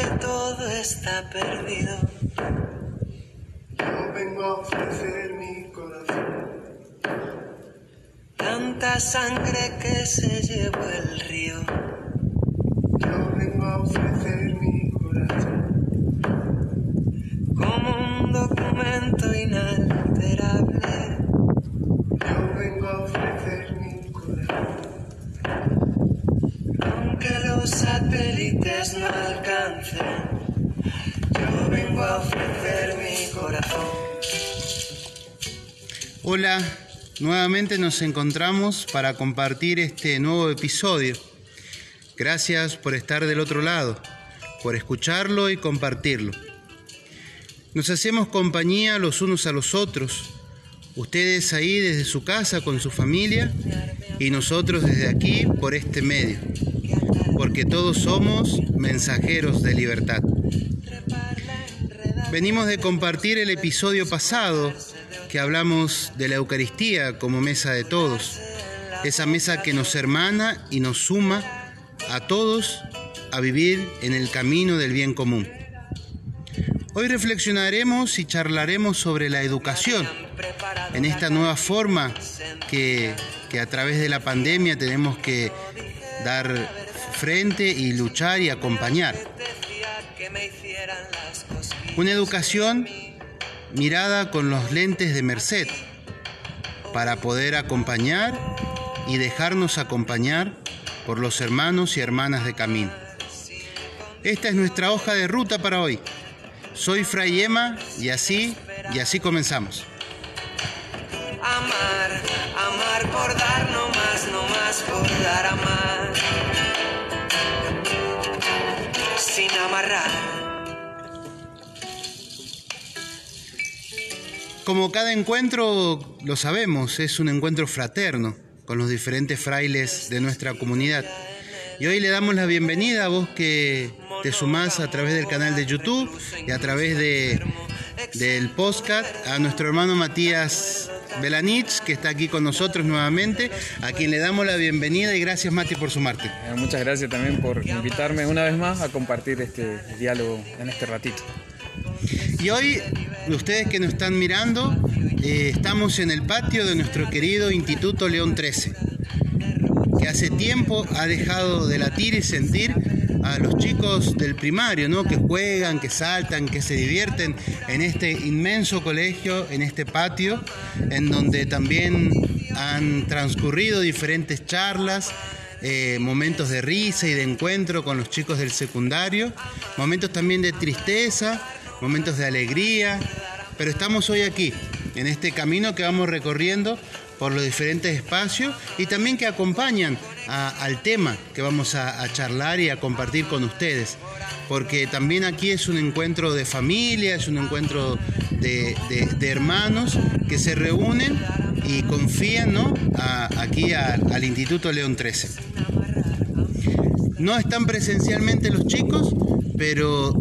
que todo está perdido. Yo vengo a ofrecer mi corazón. Tanta sangre que se llevó el río. Yo vengo a ofrecer mi corazón. Como un documento inalterable. Yo vengo a ofrecer mi corazón. Aunque los satélites no nuevamente nos encontramos para compartir este nuevo episodio. Gracias por estar del otro lado, por escucharlo y compartirlo. Nos hacemos compañía los unos a los otros, ustedes ahí desde su casa con su familia y nosotros desde aquí por este medio, porque todos somos mensajeros de libertad. Venimos de compartir el episodio pasado que hablamos de la Eucaristía como mesa de todos, esa mesa que nos hermana y nos suma a todos a vivir en el camino del bien común. Hoy reflexionaremos y charlaremos sobre la educación en esta nueva forma que, que a través de la pandemia tenemos que dar frente y luchar y acompañar. Una educación mirada con los lentes de Merced para poder acompañar y dejarnos acompañar por los hermanos y hermanas de camino. Esta es nuestra hoja de ruta para hoy. Soy Fray Emma y así, y así comenzamos. Amar, amar por dar no más, no más por dar amar. Como cada encuentro, lo sabemos, es un encuentro fraterno con los diferentes frailes de nuestra comunidad. Y hoy le damos la bienvenida a vos que te sumás a través del canal de YouTube y a través de, del podcast a nuestro hermano Matías Belanich, que está aquí con nosotros nuevamente, a quien le damos la bienvenida y gracias Mati por sumarte. Eh, Muchas gracias también por invitarme una vez más a compartir este diálogo en este ratito. Y hoy, ustedes que nos están mirando, eh, estamos en el patio de nuestro querido Instituto León 13, que hace tiempo ha dejado de latir y sentir a los chicos del primario, ¿no? que juegan, que saltan, que se divierten en este inmenso colegio, en este patio, en donde también han transcurrido diferentes charlas, eh, momentos de risa y de encuentro con los chicos del secundario, momentos también de tristeza, momentos de alegría, pero estamos hoy aquí, en este camino que vamos recorriendo por los diferentes espacios y también que acompañan al tema que vamos a, charlar y a compartir con ustedes, porque también aquí es un encuentro de familia, es un encuentro de, hermanos que se reúnen y confían ¿no? aquí al Instituto León 13. No están presencialmente los chicos, pero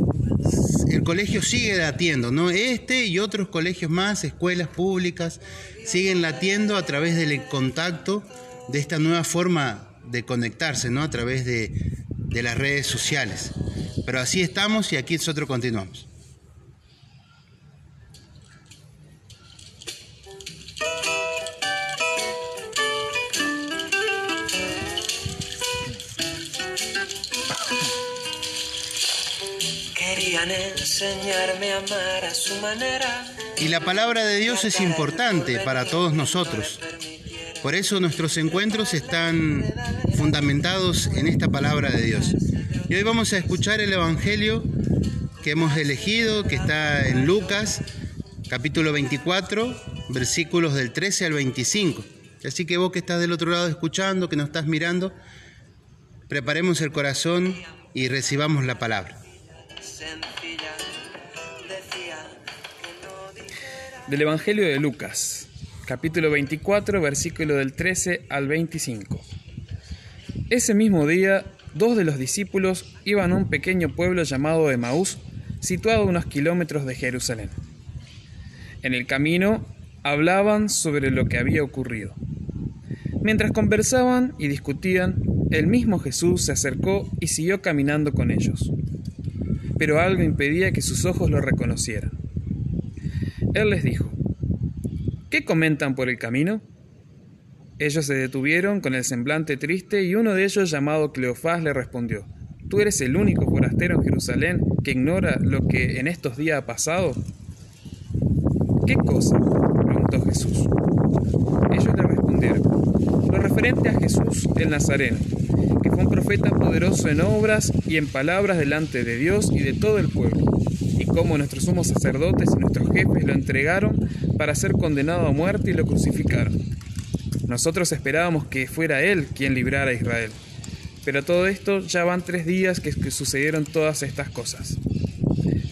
el colegio sigue latiendo, ¿no? Este y otros colegios más, escuelas públicas, siguen latiendo a través del contacto de esta nueva forma de conectarse, ¿no? A través de, de las redes sociales. Pero así estamos y aquí nosotros continuamos. Y la palabra de Dios es importante para todos nosotros. Por eso nuestros encuentros están fundamentados en esta palabra de Dios. Y hoy vamos a escuchar el Evangelio que hemos elegido, que está en Lucas, capítulo 24, versículos del 13 al 25. Así que vos que estás del otro lado escuchando, que nos estás mirando, preparemos el corazón y recibamos la palabra. Del Evangelio de Lucas, capítulo 24, versículo del 13 al 25. Ese mismo día, dos de los discípulos iban a un pequeño pueblo llamado Emaús, situado a unos kilómetros de Jerusalén. En el camino hablaban sobre lo que había ocurrido. Mientras conversaban y discutían, el mismo Jesús se acercó y siguió caminando con ellos. Pero algo impedía que sus ojos lo reconocieran. Él les dijo, ¿qué comentan por el camino? Ellos se detuvieron con el semblante triste y uno de ellos, llamado Cleofás, le respondió, ¿Tú eres el único forastero en Jerusalén que ignora lo que en estos días ha pasado? ¿Qué cosa? preguntó Jesús. Ellos le respondieron, lo referente a Jesús el Nazareno, profeta poderoso en obras y en palabras delante de Dios y de todo el pueblo, y cómo nuestros sumos sacerdotes y nuestros jefes lo entregaron para ser condenado a muerte y lo crucificaron. Nosotros esperábamos que fuera Él quien librara a Israel. Pero todo esto ya van tres días que, sucedieron todas estas cosas.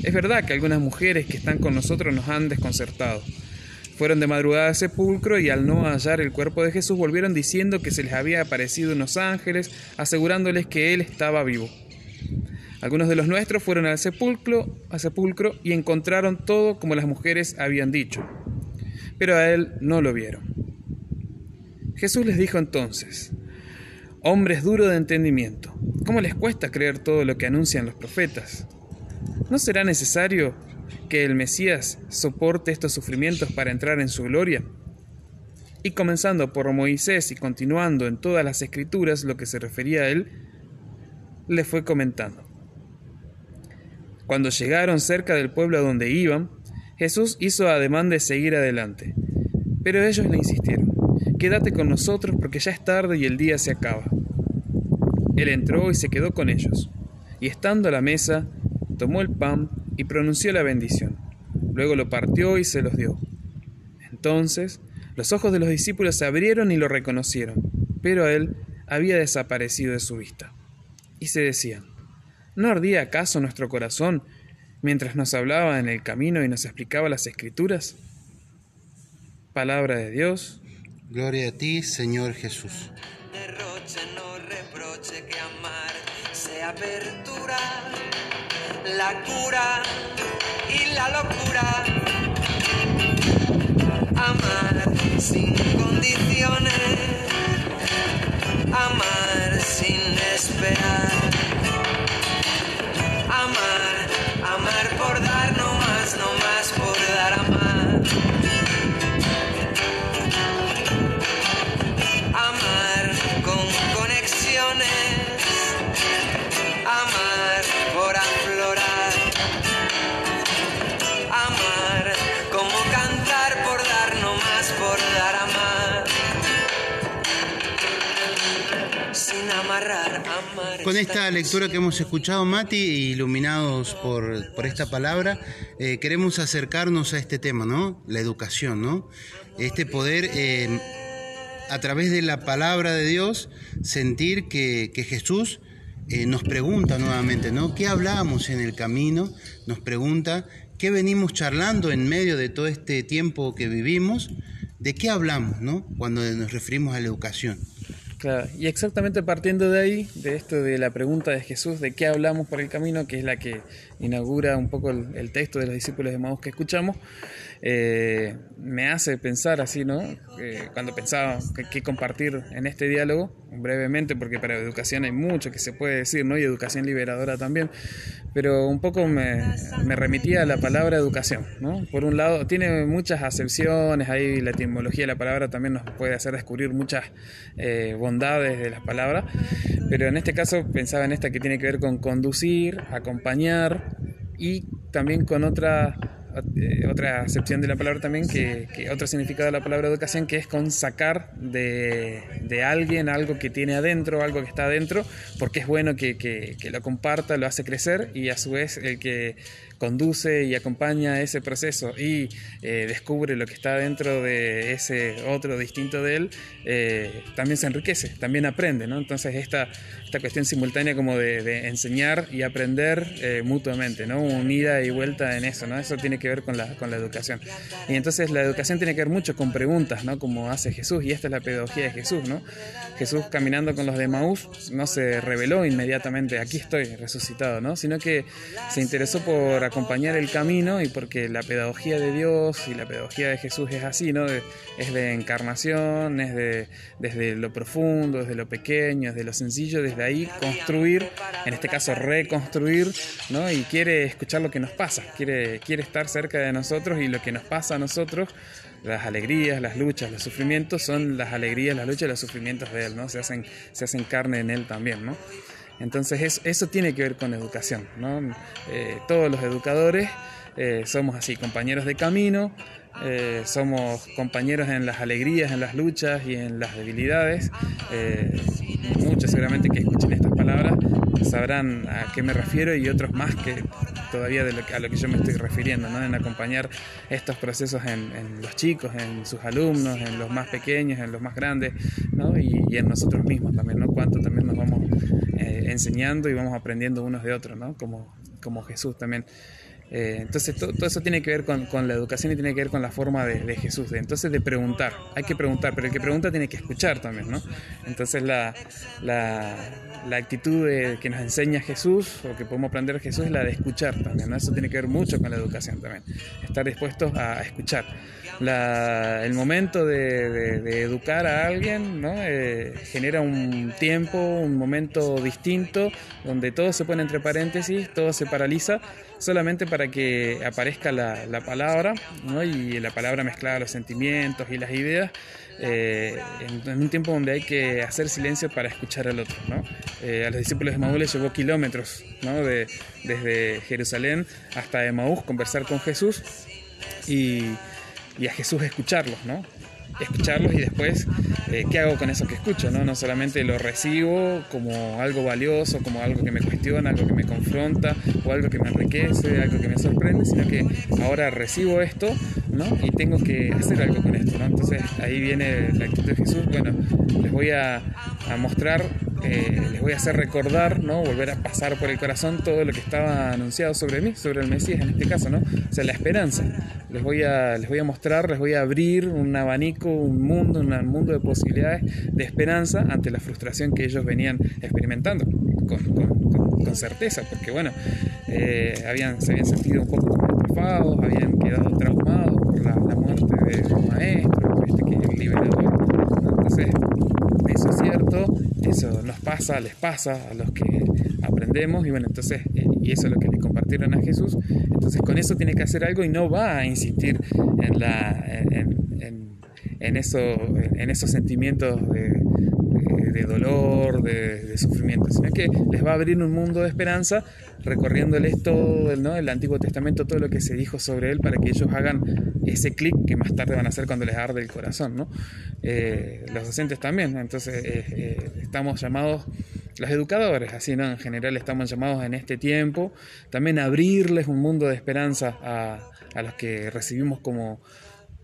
Es verdad que algunas mujeres que están con nosotros nos han desconcertado. Fueron de madrugada al sepulcro y al no hallar el cuerpo de Jesús volvieron diciendo que se les había aparecido unos ángeles asegurándoles que Él estaba vivo. Algunos de los nuestros fueron al sepulcro, al sepulcro y encontraron todo como las mujeres habían dicho, pero a Él no lo vieron. Jesús les dijo entonces, Hombres duros de entendimiento, ¿cómo les cuesta creer todo lo que anuncian los profetas? ¿No será necesario que el Mesías soporte estos sufrimientos para entrar en su gloria? Y comenzando por Moisés y continuando en todas las escrituras lo que se refería a él, le fue comentando. Cuando llegaron cerca del pueblo a donde iban, Jesús hizo ademán de seguir adelante, pero ellos le insistieron, quédate con nosotros porque ya es tarde y el día se acaba. Él entró y se quedó con ellos, y estando a la mesa, tomó el pan y pronunció la bendición. Luego lo partió y se los dio. Entonces los ojos de los discípulos se abrieron y lo reconocieron, pero él había desaparecido de su vista. Y se decían, ¿no ardía acaso nuestro corazón mientras nos hablaba en el camino y nos explicaba las escrituras? Palabra de Dios. Gloria a ti, Señor Jesús. apertura, la cura y la locura. Amar sin condiciones, amar sin esperar. Con esta lectura que hemos escuchado, Mati, iluminados por, por esta palabra, eh, queremos acercarnos a este tema, ¿no? La educación, ¿no? Este poder... Eh, a través de la palabra de Dios, sentir que, que Jesús eh, nos pregunta nuevamente, ¿no? ¿Qué hablamos en el camino? Nos pregunta, ¿qué venimos charlando en medio de todo este tiempo que vivimos? ¿De qué hablamos, ¿no? Cuando nos referimos a la educación. Claro, y exactamente partiendo de ahí, de esto de la pregunta de Jesús, de qué hablamos por el camino, que es la que inaugura un poco el, texto de los discípulos de Maús que escuchamos, eh, me hace pensar así, ¿no? cuando pensaba qué compartir en este diálogo, brevemente, porque para educación hay mucho que se puede decir, ¿no? Y educación liberadora también, pero un poco me, me remitía a la palabra educación, ¿no? Por un lado, tiene muchas acepciones, ahí la etimología de la palabra también nos puede hacer descubrir muchas eh, bondades de las palabras, pero en este caso pensaba en esta que tiene que ver con conducir, acompañar y también con otra eh, otra acepción de la palabra también, que, otro significado de la palabra educación, que es con sacar de, de, alguien algo que tiene adentro, algo que está adentro, porque es bueno que, que, que lo comparta, lo hace crecer y a su vez el que conduce y acompaña ese proceso y eh, descubre lo que está dentro de ese otro distinto de él, eh, también se enriquece, también aprende, ¿no? Entonces esta, esta cuestión simultánea como de, enseñar y aprender eh, mutuamente, ¿no? Unida y vuelta en eso, ¿no? Eso tiene que ver con la, con la educación. Y entonces la educación tiene que ver mucho con preguntas, ¿no? Como hace Jesús, y esta es la pedagogía de Jesús, ¿no? Jesús caminando con los de Maús no se reveló inmediatamente, aquí estoy resucitado, ¿no? Sino que se interesó por acompañar el camino y porque la pedagogía de Dios y la pedagogía de Jesús es así, ¿no? es de encarnación, es de desde lo profundo, desde lo pequeño, desde lo sencillo, desde ahí construir, en este caso reconstruir, ¿no? Y quiere escuchar lo que nos pasa, quiere, quiere estar cerca de nosotros y lo que nos pasa a nosotros las alegrías, las luchas, los sufrimientos son las alegrías, las luchas y los sufrimientos de Él, ¿no? Se hacen, se hacen carne en Él también, ¿no? Entonces eso tiene que ver con educación, ¿no? Eh, todos los educadores eh, somos así, compañeros de camino, eh, somos compañeros en las alegrías, en las luchas y en las debilidades. muchos seguramente que escuchen estas palabras sabrán a qué me refiero y otros más que todavía de lo a lo que yo me estoy refiriendo, ¿no? en acompañar estos procesos en, los chicos, en sus alumnos, en los más pequeños, en los más grandes ¿no? y, en nosotros mismos también, ¿no? cuánto también nos vamos enseñando y vamos aprendiendo unos de otros, ¿no? como, como Jesús también. Eh, entonces todo, eso tiene que ver con, la educación y tiene que ver con la forma de, Jesús, de, entonces de preguntar, hay que preguntar, pero el que pregunta tiene que escuchar también, ¿no? Entonces la, la, actitud que nos enseña Jesús o que podemos aprender de Jesús es la de escuchar también, ¿no? Eso tiene que ver mucho con la educación también, estar dispuestos a, escuchar. El momento de, educar a alguien ¿no? Eh, genera un tiempo, un momento distinto, donde todo se pone entre paréntesis, todo se paraliza solamente para que aparezca la, la palabra ¿no? y la palabra mezclada los sentimientos y las ideas. Eh, en, un tiempo donde hay que hacer silencio para escuchar al otro. ¿no? Eh, a los discípulos de Emaús les llevó kilómetros, ¿no? de, desde Jerusalén hasta Emaús, conversar con Jesús y, y a Jesús escucharlos. ¿no? escucharlos y después eh, qué hago con eso que escucho, ¿no? No solamente lo recibo como algo valioso, como algo que me cuestiona, algo que me confronta o algo que me enriquece, algo que me sorprende, sino que ahora recibo esto, ¿no? Y tengo que hacer algo con esto, ¿no? Entonces ahí viene la actitud de Jesús, bueno, les voy a, a mostrar eh, les voy a hacer recordar, ¿no? Volver a pasar por el corazón todo lo que estaba anunciado sobre mí, sobre el Mesías en este caso, ¿no? O sea, la esperanza. Les voy a, les voy a mostrar, les voy a abrir un abanico, un mundo, un mundo de posibilidades de esperanza ante la frustración que ellos venían experimentando, con, certeza, porque bueno, eh, habían, se habían sentido un poco como habían quedado traumados por la, muerte de su maestro, este que es el liberador. Entonces, eso es cierto, eso nos pasa, les pasa a los que aprendemos y bueno, entonces, eh, y eso es lo que le compartieron a Jesús, entonces con eso tiene que hacer algo y no va a insistir en, la, en, eso, en esos sentimientos de, de dolor, de, sufrimiento, sino que les va a abrir un mundo de esperanza recorriéndoles todo ¿no? el Antiguo Testamento, todo lo que se dijo sobre él para que ellos hagan ese clic que más tarde van a hacer cuando les arde el corazón. ¿no? Eh, los docentes también, entonces eh, eh, estamos llamados los educadores, así ¿no? en general estamos llamados en este tiempo, también abrirles un mundo de esperanza a, a los que recibimos como,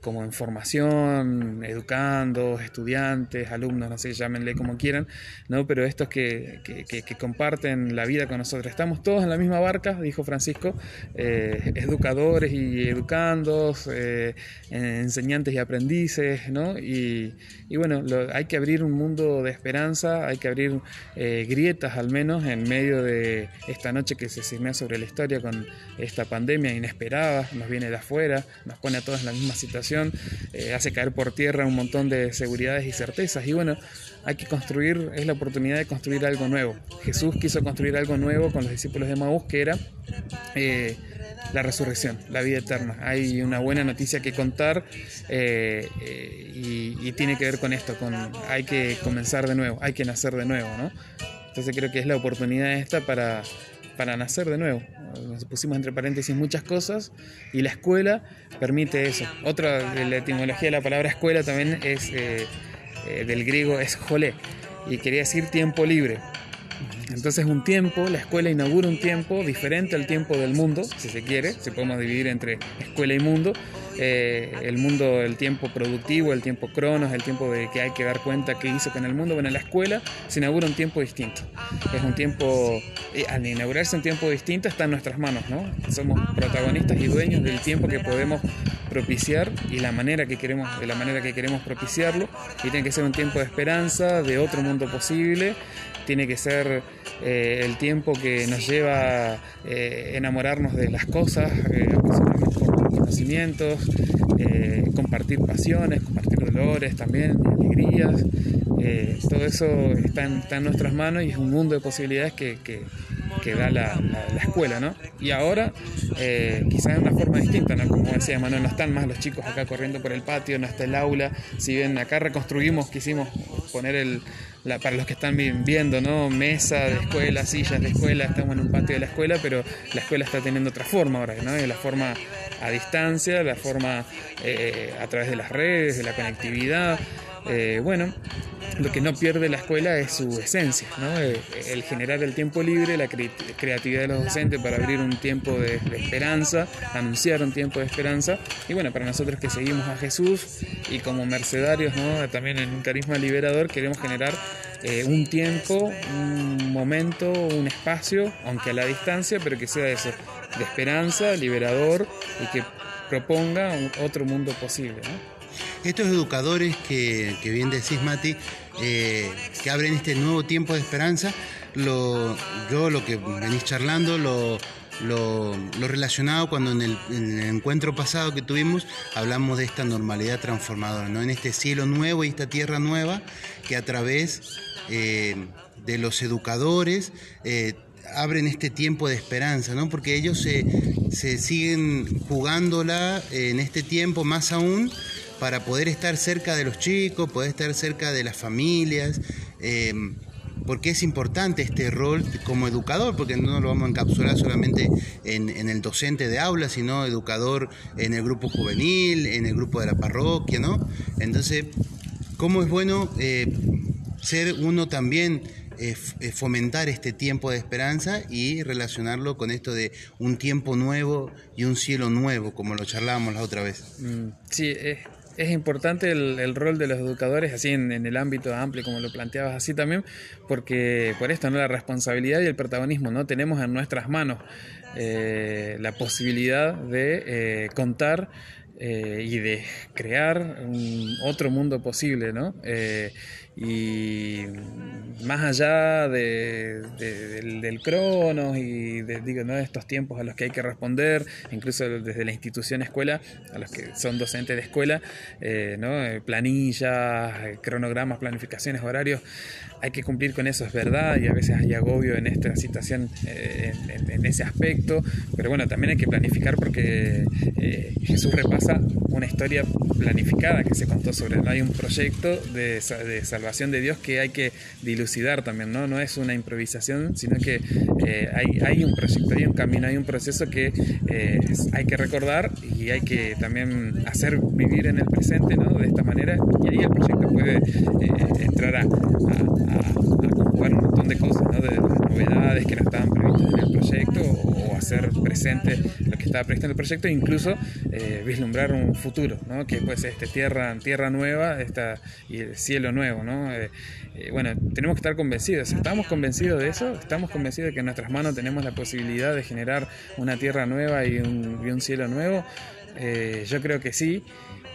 como en formación, educando, estudiantes, alumnos, no sé, llámenle como quieran, ¿no? pero estos que, que, comparten la vida con nosotros. Estamos todos en la misma barca, dijo Francisco, eh, educadores y educandos, eh, enseñantes y aprendices, ¿no? y, y bueno, hay que abrir un mundo de esperanza, hay que abrir eh, grietas al menos en medio de esta noche que se cimea sobre la historia con esta pandemia inesperada, nos viene de afuera, nos pone a todos en la misma situación eh, hace caer por tierra un montón de seguridades y certezas. Y bueno, hay que construir, es la oportunidad de construir algo nuevo. Jesús quiso construir algo nuevo con los discípulos de Maús, que era eh, la resurrección, la vida eterna. Hay una buena noticia que contar eh, y, tiene que ver con esto, con hay que comenzar de nuevo, hay que nacer de nuevo, ¿no? Entonces creo que es la oportunidad esta para para nacer de nuevo. Pusimos entre paréntesis muchas cosas y la escuela permite eso. Otra la etimología de la palabra escuela también es eh, eh, del griego es jolé y quería decir tiempo libre. Entonces un tiempo, la escuela inaugura un tiempo diferente al tiempo del mundo, si se quiere, si podemos dividir entre escuela y mundo, eh, el mundo, el tiempo productivo, el tiempo cronos, el tiempo de que hay que dar cuenta qué hizo con el mundo. Bueno, en la escuela se inaugura un tiempo distinto. Es un tiempo, eh, al inaugurarse un tiempo distinto está en nuestras manos, ¿no? Somos protagonistas y dueños del tiempo que podemos propiciar y la manera que queremos, de la manera que queremos propiciarlo. Y tiene que ser un tiempo de esperanza, de otro mundo posible. Tiene que ser eh, el tiempo que nos lleva eh, enamorarnos de las cosas, conocimientos, eh, compartir pasiones, compartir dolores también, alegrías. todo eso está en, nuestras manos y es un mundo de posibilidades que, da la, escuela, ¿no? Y ahora, quizás de una forma distinta, ¿no? Como decía Manuel, no están más los chicos acá corriendo por el patio, no está el aula. Si bien acá reconstruimos, quisimos poner el, para los que están viendo, ¿no? Mesa de escuela, sillas de escuela, estamos en un patio de la escuela, pero la escuela está teniendo otra forma ahora, ¿no? La forma a distancia, la forma eh, a través de las redes, de la conectividad. Eh, bueno, lo que no pierde la escuela es su esencia, ¿no? Eh, el, generar el tiempo libre, la creatividad de los docentes para abrir un tiempo de, esperanza, anunciar un tiempo de esperanza. Y bueno, para nosotros que seguimos a Jesús y como mercedarios, ¿no? también en un carisma liberador, queremos generar eh, un tiempo, un momento, un espacio, aunque a la distancia, pero que sea eso, de esperanza, liberador y que proponga otro mundo posible. Estos educadores que, bien decís, Mati, eh, que abren este nuevo tiempo de esperanza, lo, yo lo que venís charlando, lo, lo, relacionado cuando en el, encuentro pasado que tuvimos hablamos de esta normalidad transformadora, ¿no? en este cielo nuevo y esta tierra nueva que a través eh, de los educadores eh, abren este tiempo de esperanza, ¿no? porque ellos se, siguen jugándola en este tiempo más aún para poder estar cerca de los chicos, poder estar cerca de las familias, em, porque es importante este rol como educador, porque no lo vamos a encapsular solamente en, el docente de aula, sino educador en el grupo juvenil, en el grupo de la parroquia, ¿no? Entonces, ¿cómo es bueno eh, ser uno también eh, eh, fomentar este tiempo de esperanza y relacionarlo con esto de un tiempo nuevo y un cielo nuevo, como lo charlábamos la otra vez. Mm, sí, es importante el, rol de los educadores, así en, el ámbito amplio, como lo planteabas así también, porque por esto, ¿no? La responsabilidad y el protagonismo, ¿no? Tenemos en nuestras manos eh, la posibilidad de contar y de crear un otro mundo posible, ¿no? Y más allá de, del, del, cronos y de, digo, ¿no? estos tiempos a los que hay que responder, incluso desde la institución escuela, a los que son docentes de escuela, eh, ¿no? Eh, planillas, eh, cronogramas, planificaciones, horarios, hay que cumplir con eso, es verdad, y a veces hay agobio en esta situación, en, ese aspecto, pero bueno, también hay que planificar porque Jesús repasa una historia planificada que se contó sobre él, hay un proyecto de, de salvación de Dios que hay que dilucidar también, ¿no? No es una improvisación, sino que eh, hay, hay, un proyecto, hay un camino, hay un proceso que eh, hay que recordar y hay que también hacer vivir en el presente, ¿no? De esta manera, y ahí el proyecto puede eh, entrar a, a, un montón de cosas, ¿no? De, novedades que no estaban previstas en el proyecto o, hacer presente lo que estaba previsto en el proyecto e incluso vislumbrar un futuro, ¿no? Que puede ser esta tierra, tierra nueva esta, y el cielo nuevo, ¿no? Eh, eh, bueno, tenemos que estar convencidos. ¿Estamos convencidos de eso? ¿Estamos convencidos de que en nuestras manos tenemos la posibilidad de generar una tierra nueva y un, cielo nuevo? Eh, yo creo que sí.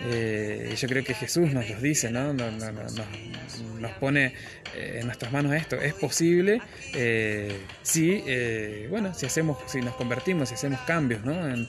Yo creo que Jesús nos lo dice, ¿no? Nos, nos pone en nuestras manos esto. Es posible si, bueno, si hacemos, si nos convertimos, si hacemos cambios, ¿no? En,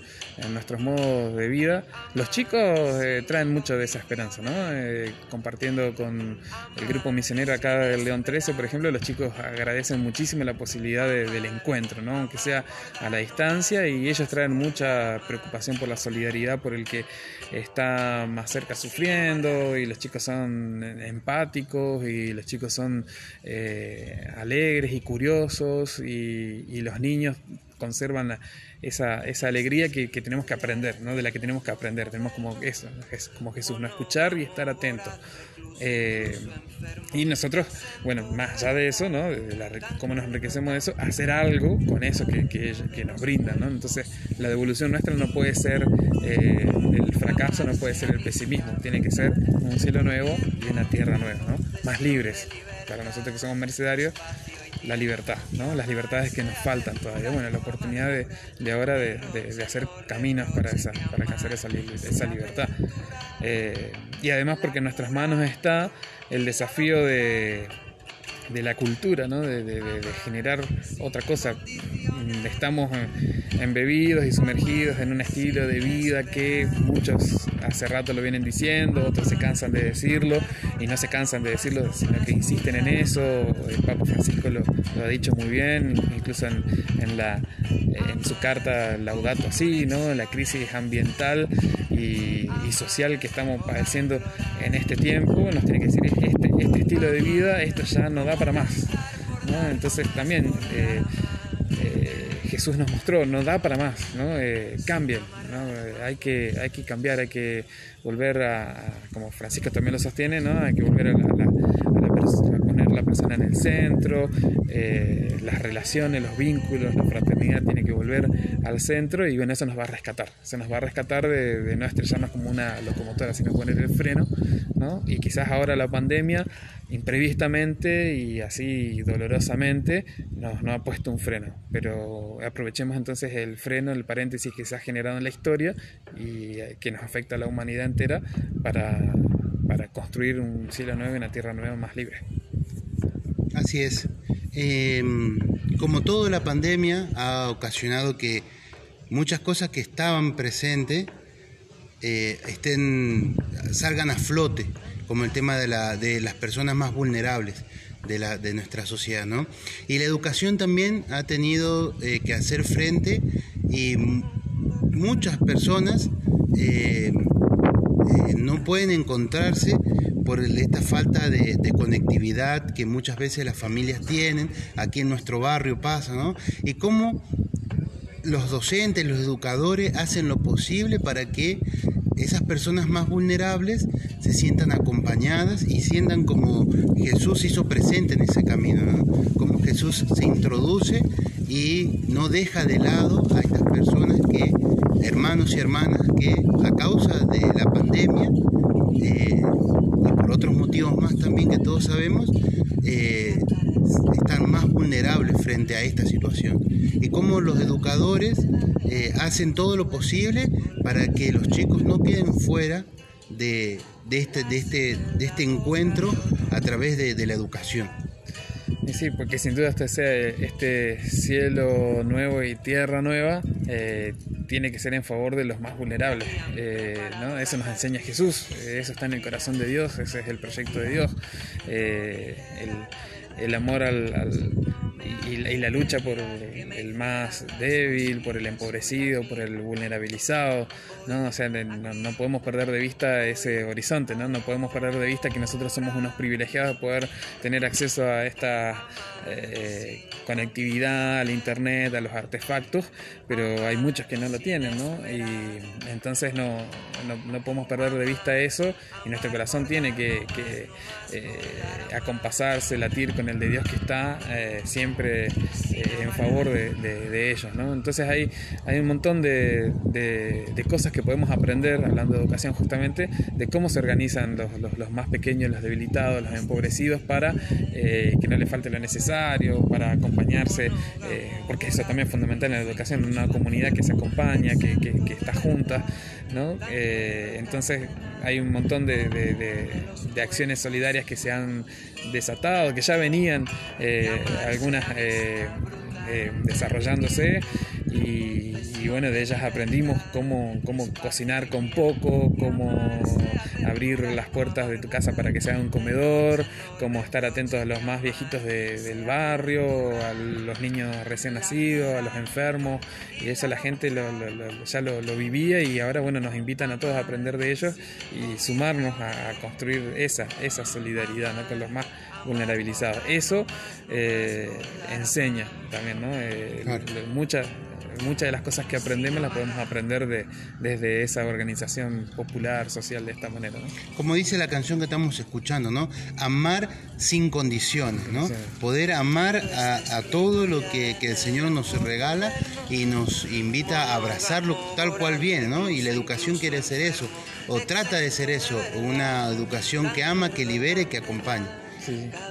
nuestros modos de vida. Los chicos eh, traen mucho de esa esperanza, ¿no? Eh, compartiendo con el grupo misionero acá del León 13, por ejemplo, los chicos agradecen muchísimo la posibilidad del encuentro, ¿no? Aunque sea a la distancia y ellos traen mucha preocupación por la solidaridad, por el que está más cerca sufriendo y los chicos son empáticos y los chicos son eh, alegres y curiosos y, y los niños conservan esa, esa alegría que, tenemos que aprender, ¿no? de la que tenemos que aprender. Tenemos como eso, es como Jesús, no escuchar y estar atentos. Eh, y nosotros, bueno, más allá de eso, ¿no? de cómo nos enriquecemos de eso, hacer algo con eso que, que, nos brindan. ¿no? Entonces, la devolución nuestra no puede ser eh, fracaso, no puede ser el pesimismo, tiene que ser un cielo nuevo y una tierra nueva, ¿no? más libres. Para nosotros que somos mercedarios, la libertad, ¿no? las libertades que nos faltan todavía. Bueno, la oportunidad de, ahora de, hacer caminos para, para alcanzar esa, libertad. Eh, y además porque en nuestras manos está el desafío de, la cultura, ¿no? de generar otra cosa. Estamos embebidos y sumergidos en un estilo de vida que muchos hace rato lo vienen diciendo, otros se cansan de decirlo y no se cansan de decirlo, sino que insisten en eso. El Papa Francisco lo, ha dicho muy bien, incluso en, la, en su carta Laudato Si, ¿no? la crisis ambiental y, social que estamos padeciendo en este tiempo, nos tiene que decir este, este estilo de vida, esto ya no da para más. Entonces también eh, Jesús nos mostró, no da para más, ¿no? Eh, cambien, ¿no? Eh, hay, que, hay que cambiar, hay que volver a, como Francisco también lo sostiene, ¿no? hay que volver a, la, poner la persona en el centro, eh, las relaciones, los vínculos, la fraternidad tiene que volver al centro y bueno, eso nos va a rescatar, se nos va a rescatar de, de no estrellarnos como una locomotora, sino poner el freno, ¿no? y quizás ahora la pandemia imprevistamente y así dolorosamente nos, nos ha puesto un freno. Pero aprovechemos entonces el freno, el paréntesis que se ha generado en la historia y eh, que nos afecta a la humanidad entera para, para construir un cielo nuevo y una tierra nueva más libre. Así es. Eh, como todo, la pandemia ha ocasionado que muchas cosas que estaban presentes eh, estén, salgan a flote, como el tema de, la, de las personas más vulnerables de, la, de nuestra sociedad. ¿no? Y la educación también ha tenido eh, que hacer frente y muchas personas eh, eh, no pueden encontrarse por esta falta de, de conectividad que muchas veces las familias tienen, aquí en nuestro barrio pasa, ¿no? Y cómo los docentes, los educadores hacen lo posible para que esas personas más vulnerables se sientan acompañadas y sientan como Jesús hizo presente en ese camino, ¿no? como Jesús se introduce y no deja de lado a estas personas que, hermanos y hermanas, que a causa de la pandemia eh, y por otros motivos más también que todos sabemos, eh, están más vulnerables frente a esta situación. Y cómo los educadores eh, hacen todo lo posible para que los chicos no queden fuera de, de este, de, este, de este encuentro a través de, la educación. Sí, porque sin duda este, este cielo nuevo y tierra nueva tiene que ser en favor de los más vulnerables. eh. Eso nos enseña Jesús, eh, eso está en el corazón de Dios, ese es el proyecto de Dios. Eh, el, amor al- y, y la- lucha por el, más débil, por el empobrecido, por el vulnerabilizado. ¿no? O sea, no, no podemos perder de vista ese horizonte, ¿no? no podemos perder de vista que nosotros somos unos privilegiados de poder tener acceso a esta eh, conectividad, al internet, a los artefactos, pero hay muchos que no lo tienen, ¿no? Y entonces no, no, no podemos perder de vista eso y nuestro corazón tiene que, que, eh, acompasarse, latir con el de Dios que está eh, siempre eh, en favor de, ellos, ¿no? Entonces hay, hay un montón de, de- cosas que podemos aprender, hablando de educación justamente, de cómo se organizan los, los- más pequeños, los debilitados, los empobrecidos, para que no les falte lo necesario, para acompañarse, porque eso también es fundamental en la educación, una comunidad que se acompaña, que- que está junta, ¿no? Eh, entonces hay un montón de, de- acciones solidarias que se han desatado, que ya venían eh, algunas eh, eh, desarrollándose y, y bueno, de ellas aprendimos cómo, cómo cocinar con poco, cómo abrir las puertas de tu casa para que sea un comedor, cómo estar atentos a los más viejitos de- del barrio, a los niños recién nacidos, a los enfermos, y eso la gente lo- lo- lo- ya lo, lo vivía y ahora bueno, nos invitan a todos a aprender de ellos y sumarnos a, a construir esa, esa solidaridad ¿no? con los más vulnerabilizados. Eso eh, enseña también, ¿no? Eh, Claro. muchas muchas de las cosas que aprendemos las podemos aprender de, desde esa organización popular, social, de esta manera. ¿no? Como dice la canción que estamos escuchando, ¿no? Amar sin condiciones, ¿no? Sí. Poder amar a, a todo lo que, que el Señor nos regala y nos invita a abrazarlo tal cual viene, ¿no? Y la educación quiere ser eso, o trata de ser eso, una educación que ama, que libere, que acompañe.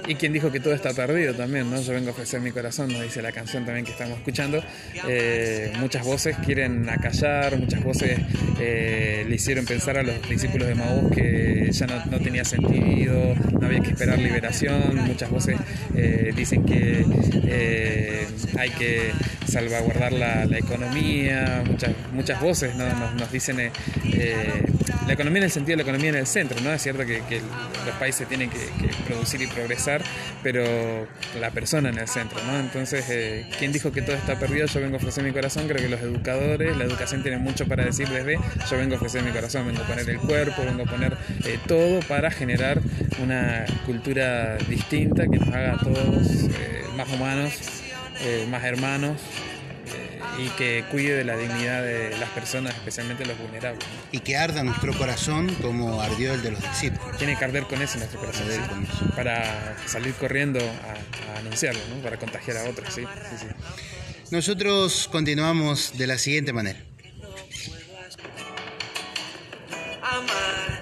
Y quien dijo que todo está perdido también, ¿no? Yo vengo a ofrecer mi corazón, nos dice la canción también que estamos escuchando. Eh, muchas voces quieren acallar, muchas voces eh, le hicieron pensar a los discípulos de Maús que ya no, tenía sentido, no había que esperar liberación, muchas voces eh, dicen que hay que salvaguardar la, economía, muchas, voces ¿no? nos, dicen la economía en el sentido de la economía en el centro, ¿no? Es cierto que, los países tienen que, que, producir y progresar, pero la persona en el centro, ¿no? Entonces, eh, ¿quién dijo que todo está perdido? Yo vengo a ofrecer mi corazón, creo que los educadores, la educación tiene mucho para decir desde yo vengo a ofrecer mi corazón, vengo a poner el cuerpo, vengo a poner eh, todo para generar una cultura distinta que nos haga a todos eh, más humanos, eh, más hermanos y que cuide de la dignidad de las personas, especialmente los vulnerables. Y que arda nuestro corazón como ardió el de los discípulos. Tiene que arder con eso nuestro corazón, sí, con eso. para salir corriendo a, a anunciarlo, ¿no? para contagiar a otros. Sí, sí, sí. Nosotros continuamos de la siguiente manera. Amar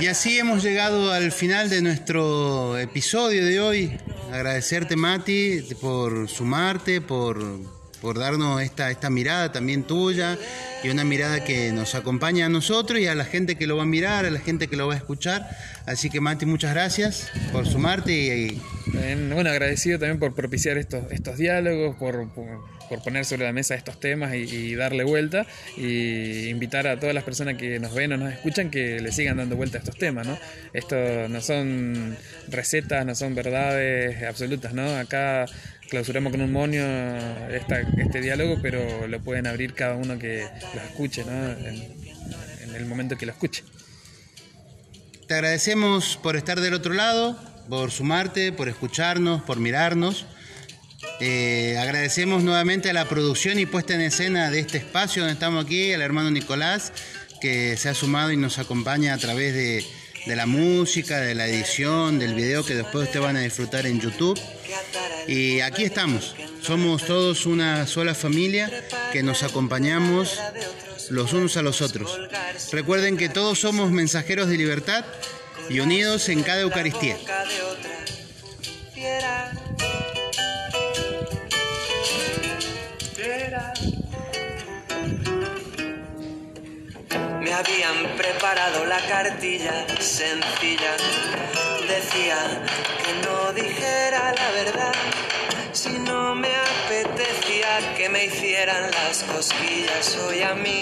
Y así hemos llegado al final de nuestro episodio de hoy. Agradecerte, Mati, por sumarte, por, por darnos esta, esta mirada también tuya y una mirada que nos acompaña a nosotros y a la gente que lo va a mirar, a la gente que lo va a escuchar. Así que, Mati, muchas gracias por sumarte y, y Bueno, agradecido también por propiciar estos, estos diálogos, por, por, poner sobre la mesa estos temas y, darle vuelta y invitar a todas las personas que nos ven o nos escuchan que le sigan dando vuelta a estos temas, ¿no? Esto no son recetas, no son verdades absolutas, ¿no? Acá clausuramos con un monio este diálogo, pero lo pueden abrir cada uno que lo escuche, ¿no? En el momento que lo escuche. Te agradecemos por estar del otro lado, por sumarte, por escucharnos, por mirarnos. Eh, agradecemos nuevamente a la producción y puesta en escena de este espacio donde estamos aquí, al hermano Nicolás, que se ha sumado y nos acompaña a través de, de la música, de la edición, del video que después ustedes van a disfrutar en YouTube. Y aquí estamos, somos todos una sola familia que nos acompañamos los unos a los otros. Recuerden que todos somos mensajeros de libertad y unidos en cada Eucaristía. Me habían preparado la cartilla sencilla. Decía que no dijera la verdad si no me apetecía que me hicieran las cosquillas hoy a mí.